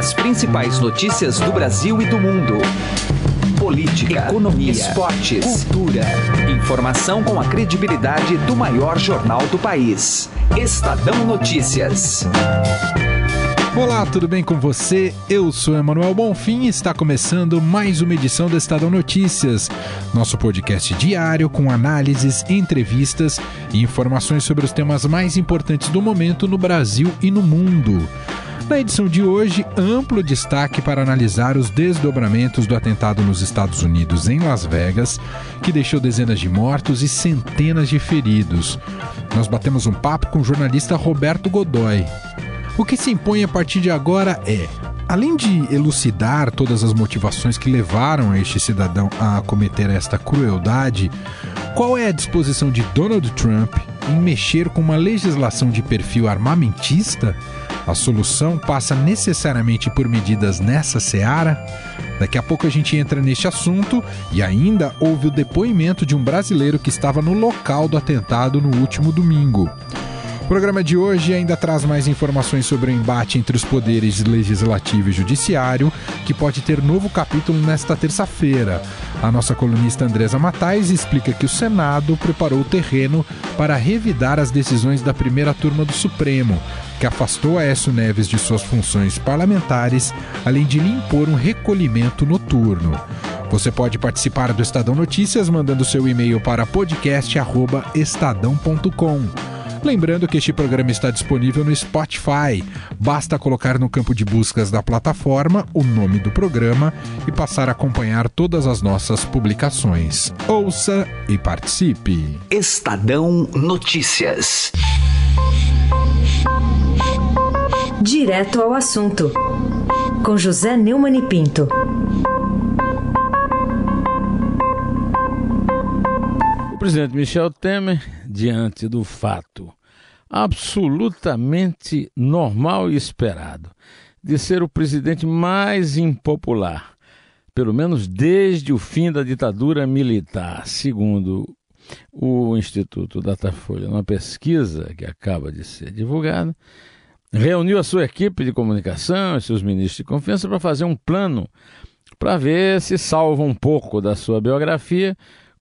As principais notícias do Brasil e do mundo. Política, economia, esportes, cultura. Informação com a credibilidade do maior jornal do país. Estadão Notícias. Olá, tudo bem com você? Eu sou Emanuel Bonfim e está começando mais uma edição do Estadão Notícias, nosso podcast diário com análises, entrevistas e informações sobre os temas mais importantes do momento no Brasil e no mundo. Na edição de hoje, amplo destaque para analisar os desdobramentos do atentado nos Estados Unidos, em Las Vegas, que deixou dezenas de mortos e centenas de feridos. Nós batemos um papo com o jornalista Roberto Godoy. O que se impõe a partir de agora é Além de elucidar todas as motivações que levaram este cidadão a cometer esta crueldade, qual é a disposição de Donald Trump em mexer com uma legislação de perfil armamentista? A solução passa necessariamente por medidas nessa seara? Daqui a pouco a gente entra neste assunto e ainda houve o depoimento de um brasileiro que estava no local do atentado no último domingo. O programa de hoje ainda traz mais informações sobre o embate entre os poderes legislativo e judiciário, que pode ter novo capítulo nesta terça-feira. A nossa colunista Andresa Matais explica que o Senado preparou o terreno para revidar as decisões da primeira turma do Supremo, que afastou Aécio Neves de suas funções parlamentares, além de lhe impor um recolhimento noturno. Você pode participar do Estadão Notícias mandando seu e-mail para podcast@estadão.com. Lembrando que este programa está disponível no Spotify. Basta colocar no campo de buscas da plataforma o nome do programa e passar a acompanhar todas as nossas publicações. Ouça e participe. Estadão Notícias. Direto ao assunto. Com José Neumann e Pinto. Presidente Michel Temer diante do fato absolutamente normal e esperado de ser o presidente mais impopular, pelo menos desde o fim da ditadura militar, segundo o Instituto Datafolha, numa pesquisa que acaba de ser divulgada, reuniu a sua equipe de comunicação e seus ministros de confiança para fazer um plano para ver se salva um pouco da sua biografia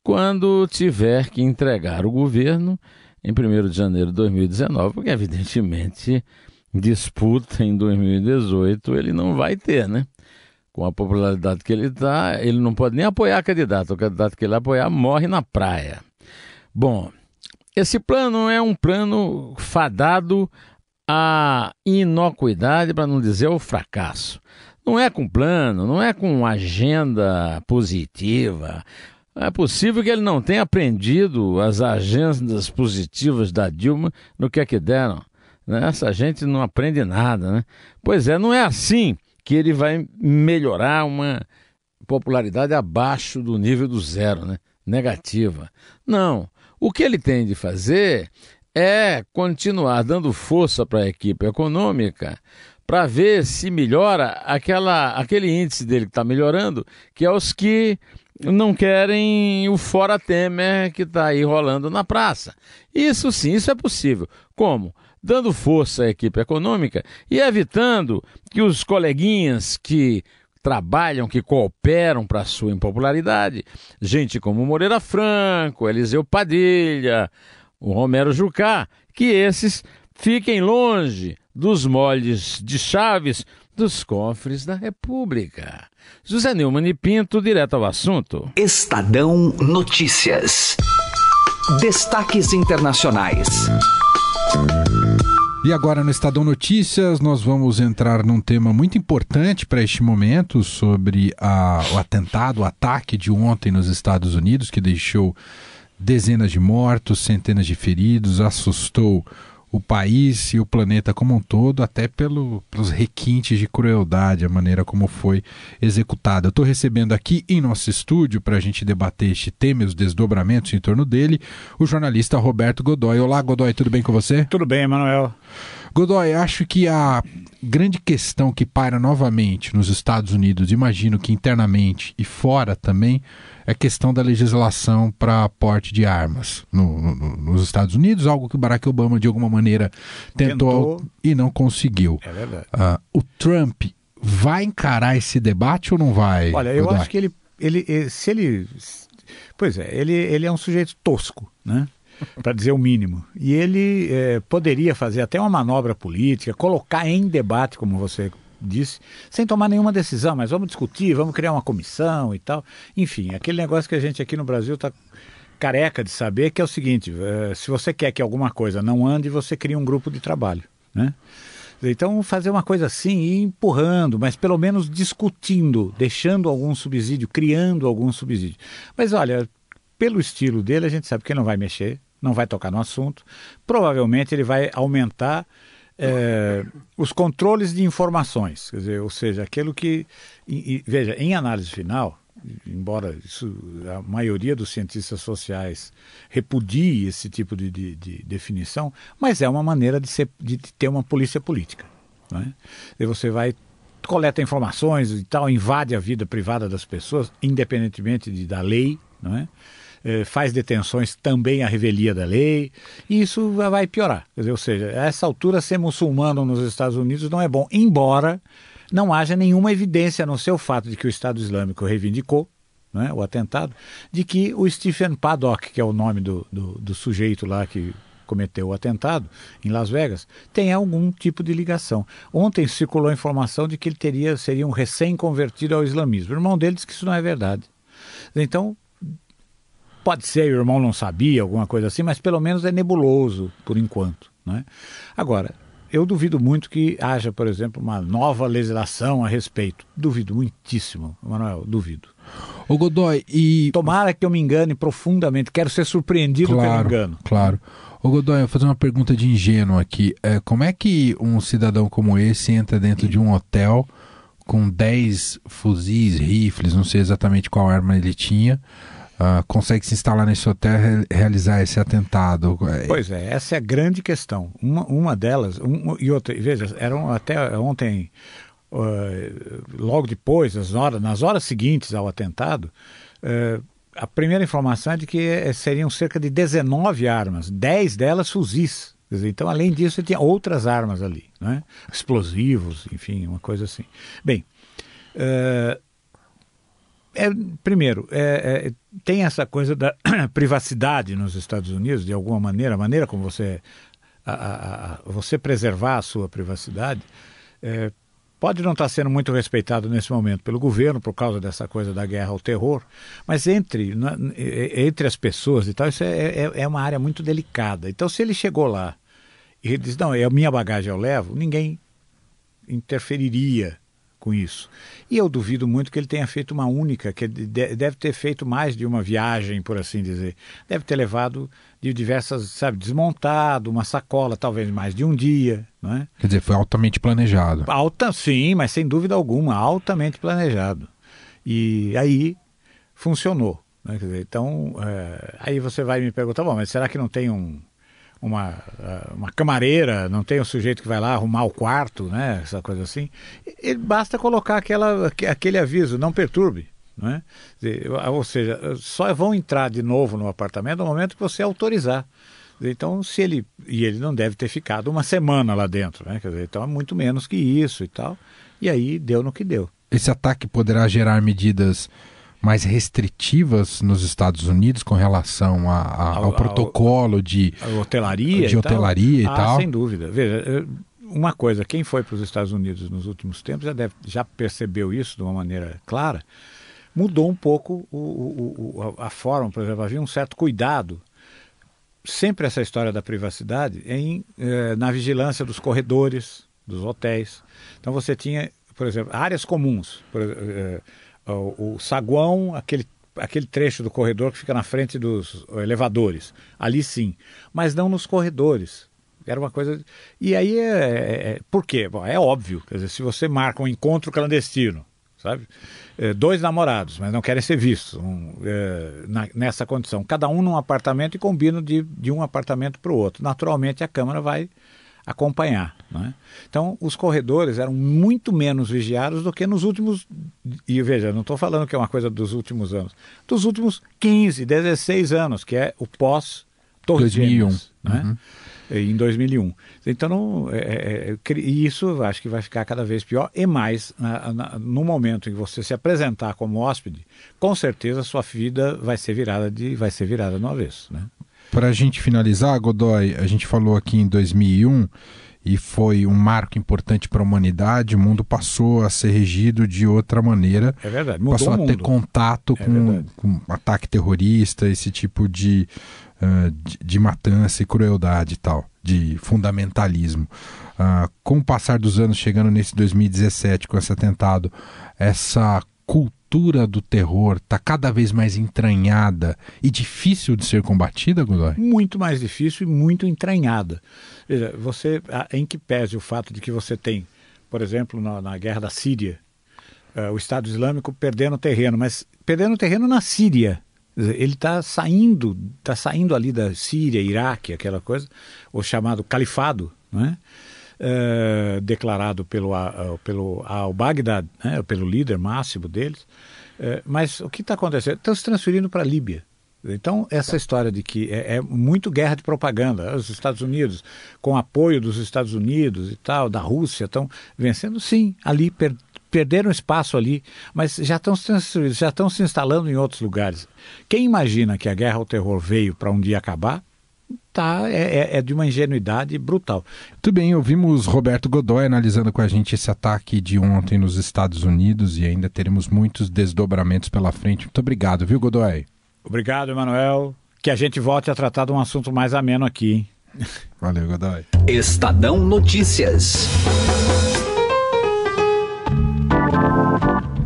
quando tiver que entregar o governo em 1 de janeiro de 2019, porque evidentemente disputa em 2018 ele não vai ter, né? Com a popularidade que ele está, ele não pode nem apoiar candidato. O candidato que ele apoiar morre na praia. Bom, esse plano é um plano fadado à inocuidade, para não dizer ao fracasso. Não é com plano, não é com agenda positiva. É possível que ele não tenha aprendido as agendas positivas da Dilma no que é que deram. Né? Essa gente não aprende nada, né? Pois é, não é assim que ele vai melhorar uma popularidade abaixo do nível do zero, né? Negativa. Não. O que ele tem de fazer é continuar dando força para a equipe econômica para ver se melhora aquela, aquele índice dele que está melhorando, que é os que não querem o fora Temer que está aí rolando na praça. Isso sim, isso é possível. Como? Dando força à equipe econômica e evitando que os coleguinhas que trabalham, que cooperam para a sua impopularidade, gente como Moreira Franco, Eliseu Padilha, o Romero Jucá, que esses fiquem longe dos moldes de chaves dos cofres da República. José Neumann e Pinto, direto ao assunto. Estadão Notícias. Destaques internacionais. E agora no Estadão Notícias nós vamos entrar num tema muito importante para este momento sobre a, o atentado, o ataque de ontem nos Estados Unidos que deixou dezenas de mortos, centenas de feridos, assustou o país e o planeta como um todo, até pelo, pelos requintes de crueldade, a maneira como foi executada. Eu estou recebendo aqui em nosso estúdio, para a gente debater este tema e os desdobramentos em torno dele, o jornalista Roberto Godoy. Olá, Godoy, tudo bem com você? Tudo bem, Emanuel. Godoy, acho que a grande questão que paira novamente nos Estados Unidos, imagino que internamente e fora também, é a questão da legislação para porte de armas no, no, nos Estados Unidos, algo que o Barack Obama de alguma maneira tentou, tentou. e não conseguiu. É verdade. Uh, o Trump vai encarar esse debate ou não vai? Olha, eu acho que ele, ele, se ele, pois é, ele, ele é um sujeito tosco, né? Para dizer o mínimo. E ele é, poderia fazer até uma manobra política, colocar em debate, como você disse, sem tomar nenhuma decisão, mas vamos discutir, vamos criar uma comissão e tal. Enfim, aquele negócio que a gente aqui no Brasil está careca de saber, que é o seguinte: é, se você quer que alguma coisa não ande, você cria um grupo de trabalho, né? Então, fazer uma coisa assim e empurrando, mas pelo menos discutindo, deixando algum subsídio, criando algum subsídio. Mas olha, pelo estilo dele, a gente sabe que ele não vai mexer, não vai tocar no assunto. Provavelmente ele vai aumentar é, os controles de informações, dizer, ou seja, aquilo que. E, e, veja, em análise final, embora isso, a maioria dos cientistas sociais repudie esse tipo de, de, de definição, mas é uma maneira de, ser, de ter uma polícia política. Né? E você vai coleta informações e tal, invade a vida privada das pessoas, independentemente de, da lei, não é? Eh, faz detenções também à revelia da lei, e isso vai piorar. Dizer, ou seja, a essa altura, ser muçulmano nos Estados Unidos não é bom, embora não haja nenhuma evidência, no seu fato de que o Estado Islâmico reivindicou né, o atentado, de que o Stephen Paddock, que é o nome do, do, do sujeito lá que cometeu o atentado em Las Vegas, tem algum tipo de ligação. Ontem circulou a informação de que ele teria seria um recém-convertido ao islamismo. O irmão dele disse que isso não é verdade. Então, Pode ser, o irmão não sabia, alguma coisa assim, mas pelo menos é nebuloso por enquanto. Né? Agora, eu duvido muito que haja, por exemplo, uma nova legislação a respeito. Duvido muitíssimo, Manuel, duvido. O Godoy, e. Tomara que eu me engane profundamente, quero ser surpreendido claro, pelo engano. Claro. Ô Godoy, eu vou fazer uma pergunta de ingênuo aqui. É, como é que um cidadão como esse entra dentro de um hotel com 10 fuzis, rifles, não sei exatamente qual arma ele tinha, uh, consegue se instalar nesse hotel e realizar esse atentado? Pois é, essa é a grande questão. Uma, uma delas, um, e outra, veja, eram até ontem, uh, logo depois, nas horas, nas horas seguintes ao atentado, uh, a primeira informação é de que eh, seriam cerca de 19 armas, 10 delas fuzis. Então, além disso, tinha outras armas ali, né? explosivos, enfim, uma coisa assim. Bem, é, primeiro, é, é, tem essa coisa da privacidade nos Estados Unidos, de alguma maneira, a maneira como você, a, a, a, você preservar a sua privacidade, é, pode não estar sendo muito respeitado nesse momento pelo governo por causa dessa coisa da guerra ao terror, mas entre, na, entre as pessoas e tal, isso é, é, é, uma área muito delicada. Então, se ele chegou lá e ele diz, não, é a minha bagagem eu levo, ninguém interferiria com isso. E eu duvido muito que ele tenha feito uma única, que deve ter feito mais de uma viagem, por assim dizer. Deve ter levado de diversas, sabe, desmontado, uma sacola, talvez mais de um dia, não é? Quer dizer, foi altamente planejado. Alta, sim, mas sem dúvida alguma, altamente planejado. E aí funcionou. Né? Dizer, então, é, aí você vai me perguntar, bom, mas será que não tem um uma, ah, uma camareira, não tem um sujeito que vai lá arrumar o quarto, né? Essa coisa assim. E, basta colocar aquela, aquele aviso, não perturbe. Né? Ou seja, só vão entrar de novo no apartamento no momento que você autorizar. Então, se ele. E ele não deve ter ficado uma semana lá dentro, né? Dizer, então é muito menos que isso e tal. E aí deu no que deu. Esse ataque poderá gerar medidas mais restritivas nos Estados Unidos com relação a, a, ao, ao, protocolo de hotelaria, de hotelaria e tal? E ah, tal. sem dúvida. Veja, uma coisa, quem foi para os Estados Unidos nos últimos tempos já, deve, já percebeu isso de uma maneira clara. Mudou um pouco o, o, o, a forma, por exemplo, havia um certo cuidado sempre essa história da privacidade em, eh, na vigilância dos corredores, dos hotéis. Então você tinha, por exemplo, áreas comuns. Por, eh, o, saguão, aquele aquele trecho do corredor que fica na frente dos elevadores. Ali sim, mas não nos corredores. Era uma coisa. E aí é. é, é por quê? Bom, é óbvio. Quer dizer, se você marca um encontro clandestino, sabe? É, dois namorados, mas não querem ser vistos um, é, na, nessa condição. Cada um num apartamento e combinam de, de um apartamento para o outro. Naturalmente a Câmara vai acompanhar. Né? Então, os corredores eram muito menos vigiados do que nos últimos. E veja, não estou falando que é uma coisa dos últimos anos, dos últimos 15, 16 anos, que é o pós-Torres 2001. Né? Uhum. em 2001. Então, não, é, é, é isso acho que vai ficar cada vez pior. E mais, na, na, no momento em que você se apresentar como hóspede, com certeza sua vida vai ser virada de vai ser virada no avesso. Né? Para a gente finalizar, Godoy, a gente falou aqui em 2001 e foi um marco importante para a humanidade. O mundo passou a ser regido de outra maneira. É verdade, mudou passou a ter contato é com, com, ataque terrorista, esse tipo de, uh, de, de, matança e crueldade e tal, de fundamentalismo. Uh, com o passar dos anos, chegando nesse 2017 com esse atentado, essa cultura cultura do terror está cada vez mais entranhada e difícil de ser combatida, Godoy? Muito mais difícil e muito entranhada. Veja, você, em que pese o fato de que você tem, por exemplo, na, na guerra da Síria, uh, o Estado Islâmico perdendo terreno, mas perdendo terreno na Síria. Ele está saindo, está saindo ali da Síria, Iraque, aquela coisa, o chamado califado, não é? Uh, declarado pelo, uh, pelo al-Baghdad, né, pelo líder máximo deles. Uh, mas o que está acontecendo? Estão se transferindo para a Líbia. Então, essa história de que é, é, muito guerra de propaganda, os Estados Unidos, com apoio dos Estados Unidos e tal, da Rússia, estão vencendo, sim, ali, per, perderam espaço ali, mas já estão já estão se instalando em outros lugares. Quem imagina que a guerra ao terror veio para um dia acabar, tá, é, é, é, de uma ingenuidade brutal. Muito bem, ouvimos Roberto Godoy analisando com a gente esse ataque de ontem nos Estados Unidos e ainda teremos muitos desdobramentos pela frente. Muito obrigado, viu, Godoy? Obrigado, Emanuel. Que a gente volte a tratar de um assunto mais ameno aqui. Valeu, Godoy. Estadão Notícias.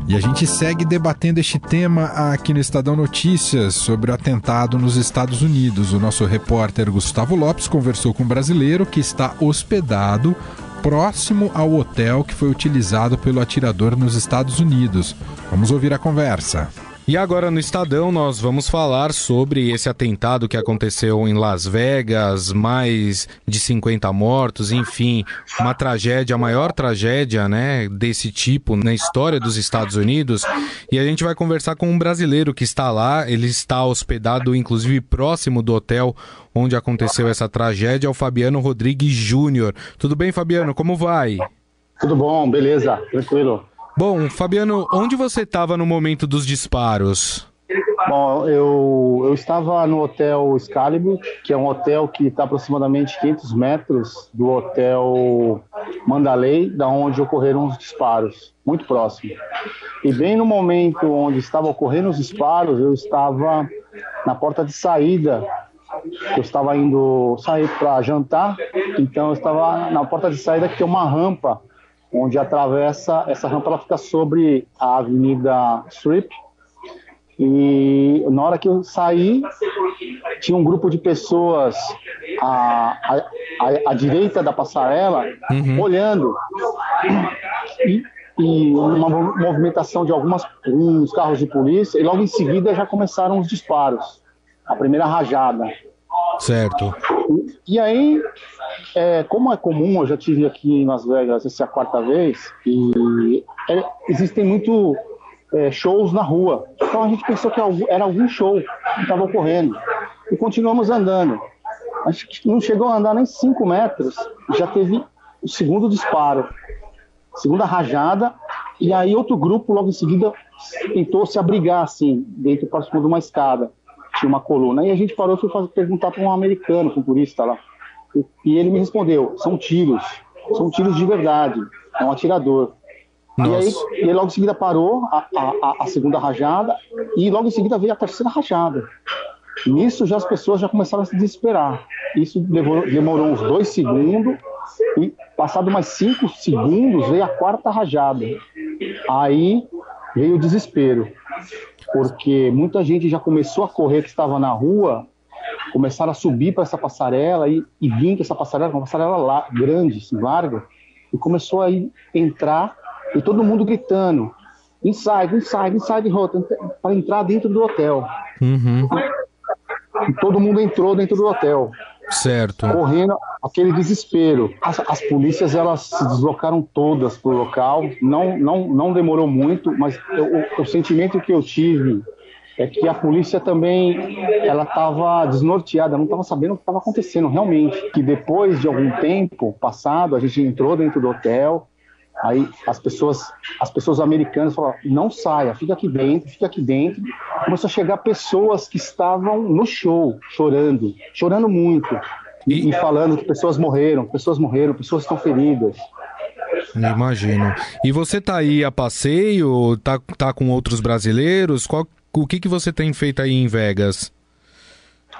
E a gente segue debatendo este tema aqui no Estadão Notícias sobre o atentado nos Estados Unidos. O nosso repórter Gustavo Lopes conversou com um brasileiro que está hospedado próximo ao hotel que foi utilizado pelo atirador nos Estados Unidos. Vamos ouvir a conversa. E agora no Estadão nós vamos falar sobre esse atentado que aconteceu em Las Vegas, mais de 50 mortos, enfim, uma tragédia, a maior tragédia, né, desse tipo na história dos Estados Unidos. E a gente vai conversar com um brasileiro que está lá, ele está hospedado inclusive próximo do hotel onde aconteceu essa tragédia, é o Fabiano Rodrigues Júnior. Tudo bem, Fabiano? Como vai? Tudo bom, beleza, tranquilo. Bom, Fabiano, onde você estava no momento dos disparos? Bom, eu, eu estava no hotel Excalibur, que é um hotel que está aproximadamente 500 metros do hotel Mandalay, da onde ocorreram os disparos, muito próximo. E bem no momento onde estavam ocorrendo os disparos, eu estava na porta de saída. Eu estava indo sair para jantar, então eu estava na porta de saída que tem uma rampa onde atravessa, essa rampa ela fica sobre a Avenida Strip. E na hora que eu saí, tinha um grupo de pessoas à, à, à direita da passarela uhum. olhando. E, e uma movimentação de algumas uns carros de polícia, e logo em seguida já começaram os disparos. A primeira rajada. Certo. E, e aí, é, como é comum, eu já tive aqui em Las Vegas, essa é a quarta vez, e é, existem muito é, shows na rua. Então a gente pensou que era algum show que estava ocorrendo. E continuamos andando. Acho que não chegou a andar nem 5 metros, já teve o segundo disparo, segunda rajada, e aí outro grupo logo em seguida tentou se abrigar assim, dentro próximo de uma escada tinha uma coluna. E a gente parou e foi perguntar para um americano, para um turista lá. E, ele me respondeu: são tiros, são tiros de verdade, é um atirador. E aí, e logo em seguida parou a, a, a, segunda rajada e logo em seguida veio a terceira rajada. Nisso já as pessoas já começaram a se desesperar. Isso levou, demorou uns dois segundos e passado mais cinco segundos veio a quarta rajada. Aí veio o desespero porque muita gente já começou a correr que estava na rua, começaram a subir para essa passarela e, e vir com essa passarela, uma passarela lá, grande, assim, larga, e começou a ir, entrar e todo mundo gritando inside, inside, inside rota para entrar dentro do hotel. Uhum. E todo mundo entrou dentro do hotel. Certo. Correndo aquele desespero. As, as polícias elas se deslocaram todas para o local. Não, não, não demorou muito, mas eu, o, o, sentimento que eu tive é que a polícia também ela estava desnorteada, não estava sabendo o que estava acontecendo realmente. Que depois de algum tempo passado, a gente entrou dentro do hotel, aí as pessoas, as pessoas americanas falaram: não saia, fica aqui dentro, fica aqui dentro. Começou a chegar pessoas que estavam no show, chorando, chorando muito. E, e falando que pessoas morreram, pessoas morreram, pessoas estão feridas. Imagino. E você tá aí a passeio, tá, tá com outros brasileiros? Qual, o que, que você tem feito aí em Vegas?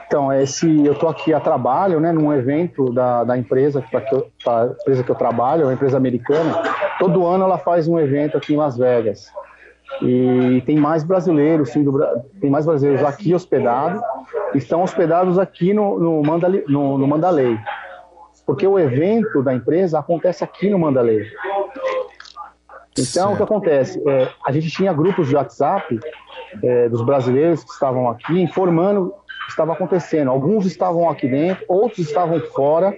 Então, esse, eu estou aqui a trabalho, né, num evento da, da empresa, que, eu, da empresa que eu trabalho, uma empresa americana. Todo ano ela faz um evento aqui em Las Vegas. E tem mais brasileiros, sim, do, tem mais brasileiros aqui hospedados, estão hospedados aqui no, no, Mandalay, no, no Mandalay. Porque o evento da empresa acontece aqui no Mandalay. Então, certo. o que acontece? É, a gente tinha grupos de WhatsApp é, dos brasileiros que estavam aqui informando o que estava acontecendo. Alguns estavam aqui dentro, outros estavam fora,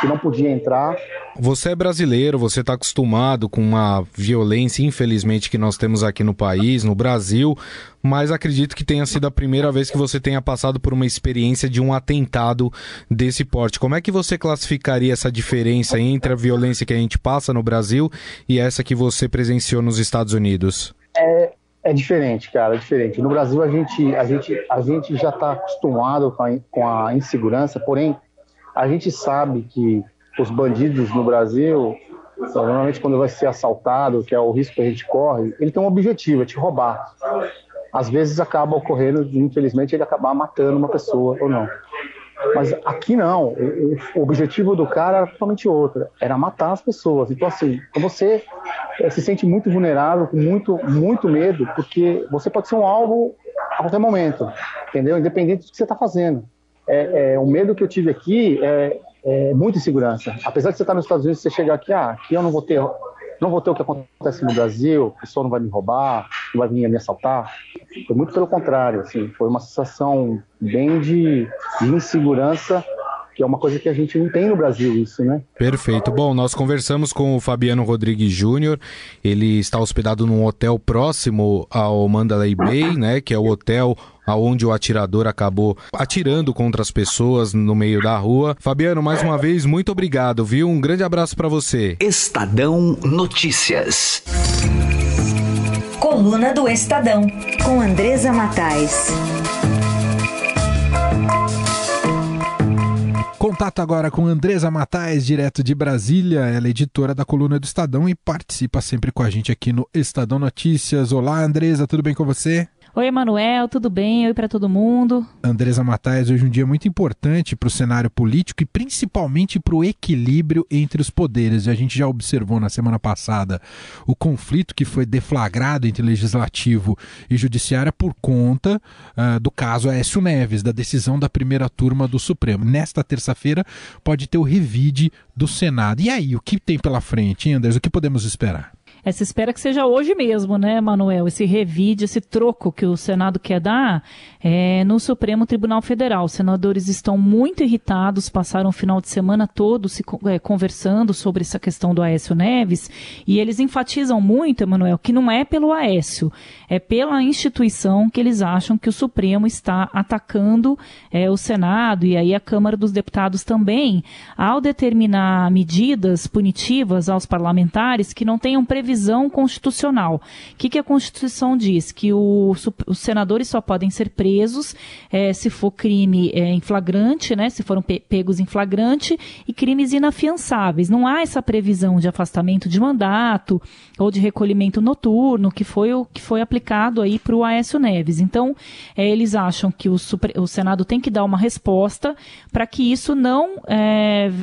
que não podia entrar. Você é brasileiro, você está acostumado com uma violência, infelizmente, que nós temos aqui no país, no Brasil, mas acredito que tenha sido a primeira vez que você tenha passado por uma experiência de um atentado desse porte. Como é que você classificaria essa diferença entre a violência que a gente passa no Brasil e essa que você presenciou nos Estados Unidos? É, diferente, cara, é diferente. No Brasil a gente, a gente, a gente já está acostumado com a, com a insegurança, porém a gente sabe que os bandidos no Brasil, normalmente quando vai ser assaltado, que é o risco que a gente corre, ele tem um objetivo, é te roubar. Às vezes acaba ocorrendo, infelizmente, ele acabar matando uma pessoa ou não. Mas aqui não, o objetivo do cara era totalmente outro, era matar as pessoas. Então assim, você eh, se sente muito vulnerável, com muito, muito medo, porque você pode ser um alvo a qualquer momento, entendeu? Independente do que você está fazendo é, é, o medo que eu tive aqui é, é muita insegurança. Apesar de você estar nos Estados Unidos, você chegar aqui, ah, aqui eu não vou ter, não vou ter o que acontece no Brasil, o pessoal não vai me roubar, não vai vir me assaltar. Foi muito pelo contrário, assim, foi uma sensação bem de, de insegurança que é uma coisa que a gente não tem no Brasil isso, né? Perfeito. Bom, nós conversamos com o Fabiano Rodrigues Júnior. Ele está hospedado num hotel próximo ao Mandalay Bay, né, que é o hotel aonde o atirador acabou atirando contra as pessoas no meio da rua. Fabiano, mais uma vez, muito obrigado, viu? Um grande abraço para você. Estadão Notícias. Coluna do Estadão, com Andresa Matais. Contato agora com Andresa Matais, direto de Brasília. Ela é editora da coluna do Estadão e participa sempre com a gente aqui no Estadão Notícias. Olá, Andresa, tudo bem com você? Oi, Emanuel, tudo bem? Oi para todo mundo. Andresa Matais, hoje um dia muito importante para o cenário político e principalmente para o equilíbrio entre os poderes. A gente já observou na semana passada o conflito que foi deflagrado entre legislativo e judiciário por conta uh, do caso Aécio Neves, da decisão da primeira turma do Supremo. Nesta terça-feira pode ter o revide do Senado. E aí, o que tem pela frente, hein? O que podemos esperar? Se espera que seja hoje mesmo, né, Manuel? Esse revide, esse troco que o Senado quer dar é, no Supremo Tribunal Federal. Os senadores estão muito irritados, passaram o final de semana todo se é, conversando sobre essa questão do Aécio Neves e eles enfatizam muito, Emanuel, que não é pelo Aécio, é pela instituição que eles acham que o Supremo está atacando é, o Senado e aí a Câmara dos Deputados também, ao determinar medidas punitivas aos parlamentares que não tenham previsão previsão constitucional. O que, que a Constituição diz? Que o, os senadores só podem ser presos é, se for crime é, em flagrante, né? Se foram pe pegos em flagrante e crimes inafiançáveis. Não há essa previsão de afastamento de mandato ou de recolhimento noturno, que foi o que foi aplicado aí para o Aécio Neves. Então, é, eles acham que o, o, Senado tem que dar uma resposta para que isso não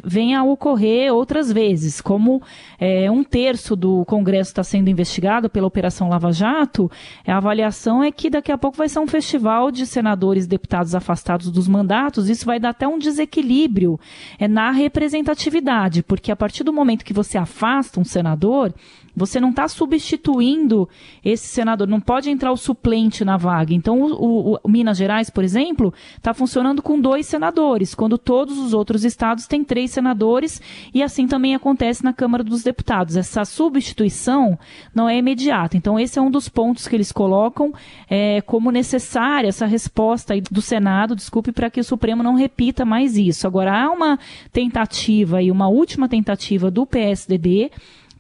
venha a ocorrer outras vezes, como um terço do Congresso Congresso está sendo investigado pela Operação Lava Jato, a avaliação é que daqui a pouco vai ser um festival de senadores e deputados afastados dos mandatos. Isso vai dar até um desequilíbrio é, na representatividade, porque a partir do momento que você afasta um senador, você não está substituindo esse senador, não pode entrar o suplente na vaga. Então, o, o, o Minas Gerais, por exemplo, está funcionando com dois senadores, quando todos os outros estados têm três senadores, e assim também acontece na Câmara dos Deputados. Essa substituição não é imediata. Então, esse é um dos pontos que eles colocam é, como necessária essa resposta do Senado, desculpe, para que o Supremo não repita mais isso. Agora, há uma tentativa e uma última tentativa do PSDB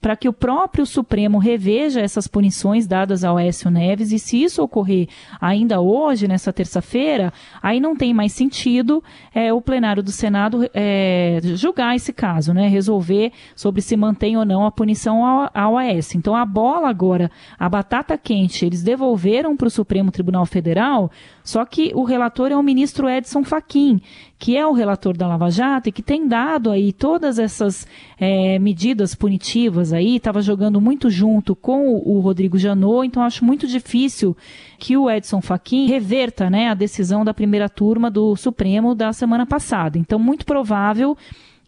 para que o próprio Supremo reveja essas punições dadas ao Écio Neves e se isso ocorrer ainda hoje, nessa terça-feira, aí não tem mais sentido é, o plenário do Senado é, julgar esse caso, né, resolver sobre se mantém ou não a punição ao, ao Aécio. Então a bola agora, a batata quente, eles devolveram para o Supremo Tribunal Federal, só que o relator é o ministro Edson Fachin, que é o relator da Lava Jato e que tem dado aí todas essas é, medidas punitivas aí, estava jogando muito junto com o, o Rodrigo Janot, então acho muito difícil que o Edson Fachin reverta né, a decisão da primeira turma do Supremo da semana passada. Então, muito provável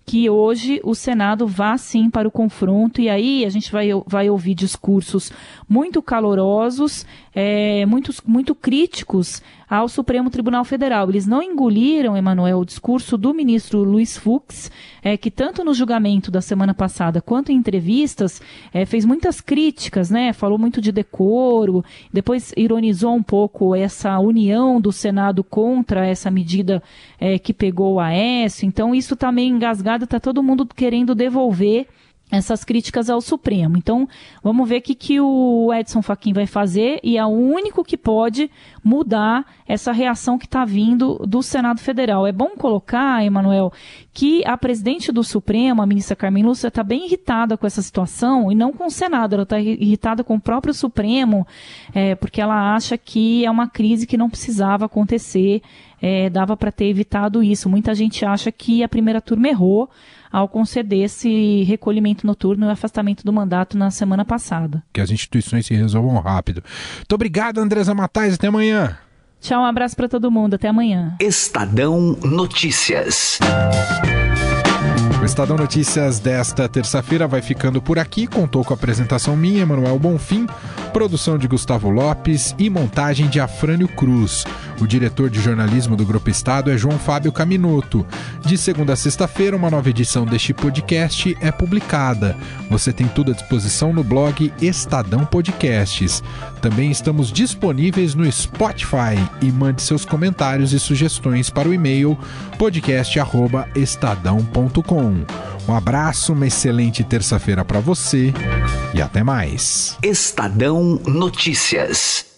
que hoje o Senado vá sim para o confronto e aí a gente vai, vai ouvir discursos muito calorosos, é, muito, muito críticos ao Supremo Tribunal Federal. Eles não engoliram, Emanuel, o discurso do ministro Luiz Fux, é, que tanto no julgamento da semana passada quanto em entrevistas é, fez muitas críticas, né? Falou muito de decoro, depois ironizou um pouco essa união do Senado contra essa medida é, que pegou o Aécio. Então isso está meio engasgado, está todo mundo querendo devolver essas críticas ao Supremo. Então, vamos ver o que, que o Edson Fachin vai fazer e é o único que pode mudar essa reação que está vindo do Senado Federal. É bom colocar, Emanuel, que a presidente do Supremo, a ministra Carmen Lúcia, está bem irritada com essa situação e não com o Senado, ela está irritada com o próprio Supremo, é, porque ela acha que é uma crise que não precisava acontecer, é, dava para ter evitado isso. Muita gente acha que a primeira turma errou ao conceder esse recolhimento noturno e afastamento do mandato na semana passada. Que as instituições se resolvam rápido. Muito obrigado, Andresa Matais. Até amanhã. Tchau, um abraço para todo mundo. Até amanhã. Estadão Notícias. O Estadão Notícias desta terça-feira vai ficando por aqui. Contou com a apresentação minha, Manuel Bonfim, produção de Gustavo Lopes e montagem de Afrânio Cruz. O diretor de jornalismo do Grupo Estado é João Fábio Caminoto. De segunda a sexta-feira, uma nova edição deste podcast é publicada. Você tem tudo à disposição no blog Estadão Podcasts. Também estamos disponíveis no Spotify e mande seus comentários e sugestões para o e-mail podcast@estadão.com. Um abraço, uma excelente terça-feira para você e até mais. Estadão Notícias.